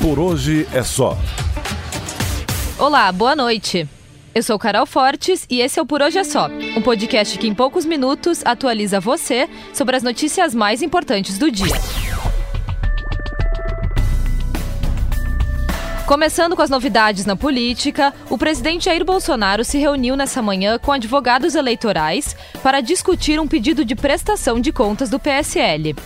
Por hoje é só. Olá, boa noite. Eu sou Carol Fortes e esse é o Por Hoje é Só, um podcast que em poucos minutos atualiza você sobre as notícias mais importantes do dia. Começando com as novidades na política, o presidente Jair Bolsonaro se reuniu nessa manhã com advogados eleitorais para discutir um pedido de prestação de contas do PSL.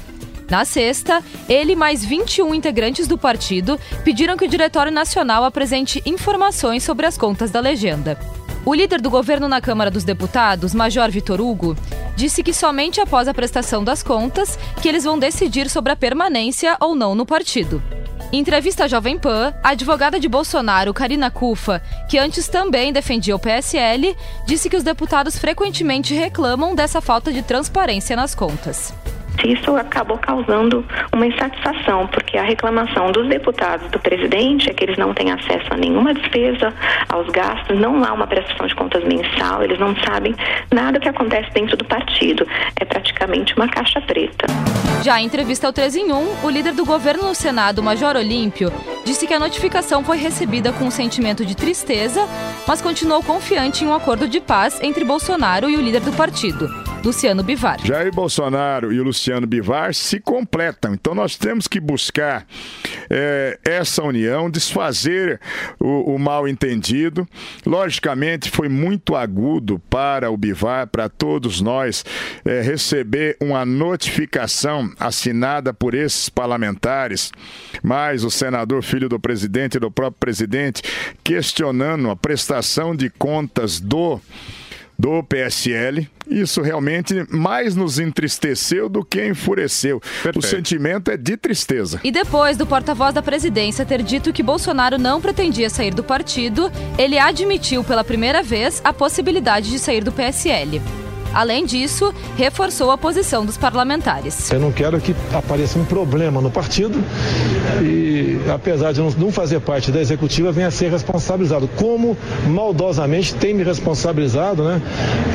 Na sexta, ele mais 21 integrantes do partido pediram que o Diretório Nacional apresente informações sobre as contas da legenda. O líder do governo na Câmara dos Deputados, Major Vitor Hugo, disse que somente após a prestação das contas que eles vão decidir sobre a permanência ou não no partido. Em entrevista à Jovem Pan, a advogada de Bolsonaro, Karina Cufa, que antes também defendia o PSL, disse que os deputados frequentemente reclamam dessa falta de transparência nas contas. Isso acabou causando uma insatisfação, porque a reclamação dos deputados do presidente é que eles não têm acesso a nenhuma despesa, aos gastos, não há uma prestação de contas mensal, eles não sabem nada que acontece dentro do partido. É praticamente uma caixa preta. Já em entrevista ao 3 em 1, o líder do governo no Senado, Major Olímpio, disse que a notificação foi recebida com um sentimento de tristeza, mas continuou confiante em um acordo de paz entre Bolsonaro e o líder do partido. Luciano Bivar. Jair Bolsonaro e o Luciano Bivar se completam. Então nós temos que buscar é, essa união, desfazer o, o mal entendido. Logicamente, foi muito agudo para o Bivar, para todos nós, é, receber uma notificação assinada por esses parlamentares, mais o senador filho do presidente e do próprio presidente, questionando a prestação de contas do do PSL. Isso realmente mais nos entristeceu do que enfureceu. Perfeito. O sentimento é de tristeza. E depois do porta-voz da presidência ter dito que Bolsonaro não pretendia sair do partido, ele admitiu pela primeira vez a possibilidade de sair do PSL. Além disso, reforçou a posição dos parlamentares. Eu não quero que apareça um problema no partido e, apesar de não fazer parte da executiva, venha a ser responsabilizado. Como maldosamente tem me responsabilizado, né?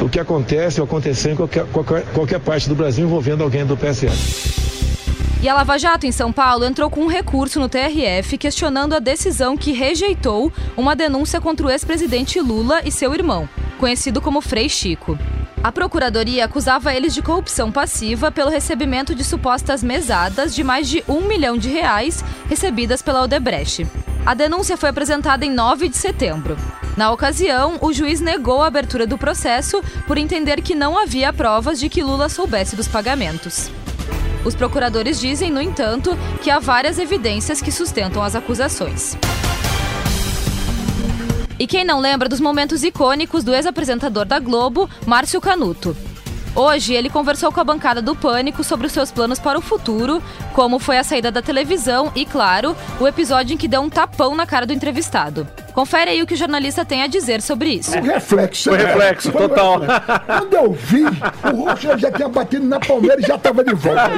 O que acontece ou aconteceu em qualquer, qualquer, qualquer parte do Brasil envolvendo alguém do PSL. E a Lava Jato, em São Paulo, entrou com um recurso no TRF questionando a decisão que rejeitou uma denúncia contra o ex-presidente Lula e seu irmão, conhecido como Frei Chico. A Procuradoria acusava eles de corrupção passiva pelo recebimento de supostas mesadas de mais de um milhão de reais recebidas pela Odebrecht. A denúncia foi apresentada em 9 de setembro. Na ocasião, o juiz negou a abertura do processo por entender que não havia provas de que Lula soubesse dos pagamentos. Os procuradores dizem, no entanto, que há várias evidências que sustentam as acusações. E quem não lembra dos momentos icônicos do ex-apresentador da Globo, Márcio Canuto? Hoje, ele conversou com a bancada do Pânico sobre os seus planos para o futuro, como foi a saída da televisão e, claro, o episódio em que deu um tapão na cara do entrevistado. Confere aí o que o jornalista tem a dizer sobre isso. O reflexo. O reflexo, Foi total. reflexo. Quando eu vi, o Rocha já tinha batido na Palmeiras e já estava de volta.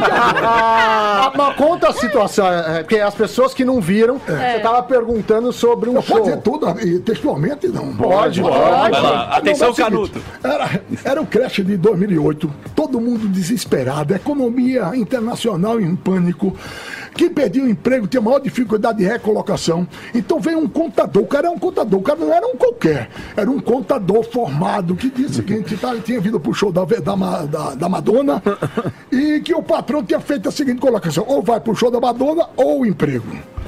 Ah, mas conta a situação, é, porque as pessoas que não viram, você tava perguntando sobre um Eu show. Pode dizer tudo textualmente, não? Pode, pode. Lá. Não, Atenção, é Canuto. Era, era o crash de 2008, todo mundo desesperado, economia internacional em pânico. Quem perdeu o emprego tinha maior dificuldade de recolocação. Então veio um contador, o cara era um contador, o cara não era um qualquer, era um contador formado que disse o seguinte: tá, ele tinha vindo pro show da, da, da, da Madonna e que o patrão tinha feito a seguinte colocação: ou vai pro show da Madonna ou o emprego.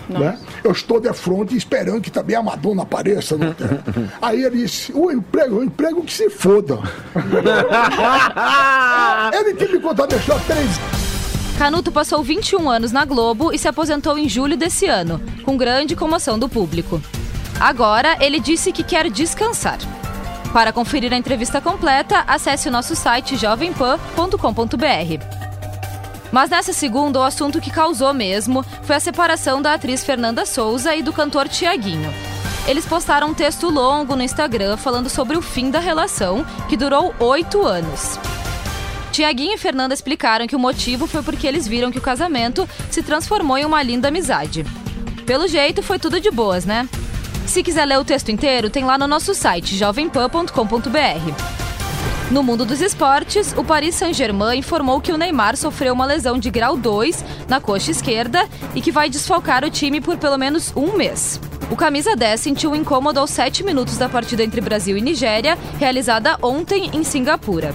Né? Eu estou de frente esperando que também a Madonna apareça. No. Aí ele disse: o emprego, o emprego que se foda. ele tinha me contado a história três Canuto passou 21 anos na Globo e se aposentou em julho desse ano, com grande comoção do público. Agora, ele disse que quer descansar. Para conferir a entrevista completa, acesse o nosso site jovempan.com.br. Mas nessa segunda, o assunto que causou mesmo foi a separação da atriz Fernanda Souza e do cantor Tiaguinho. Eles postaram um texto longo no Instagram falando sobre o fim da relação, que durou oito anos. Tiaguinho e Fernanda explicaram que o motivo foi porque eles viram que o casamento se transformou em uma linda amizade. Pelo jeito, foi tudo de boas, né? Se quiser ler o texto inteiro, tem lá no nosso site jovempan.com.br. No mundo dos esportes, o Paris Saint-Germain informou que o Neymar sofreu uma lesão de grau 2 na coxa esquerda e que vai desfalcar o time por pelo menos um mês. O camisa 10 sentiu um incômodo aos 7 minutos da partida entre Brasil e Nigéria, realizada ontem em Singapura.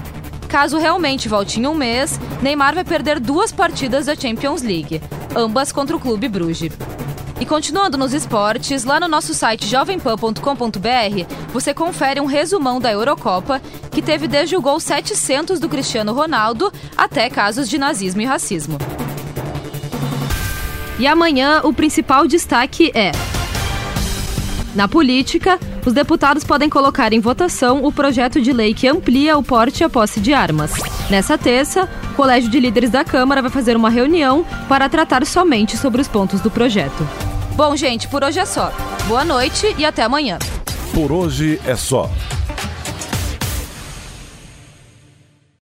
Caso realmente volte em um mês, Neymar vai perder duas partidas da Champions League, ambas contra o Clube Bruges. E continuando nos esportes, lá no nosso site jovempan.com.br, você confere um resumão da Eurocopa, que teve desde o gol 700 do Cristiano Ronaldo até casos de nazismo e racismo. E amanhã o principal destaque é na política, os deputados podem colocar em votação o projeto de lei que amplia o porte e a posse de armas. Nessa terça, o Colégio de Líderes da Câmara vai fazer uma reunião para tratar somente sobre os pontos do projeto. Bom, gente, por hoje é só. Boa noite e até amanhã. Por hoje é só.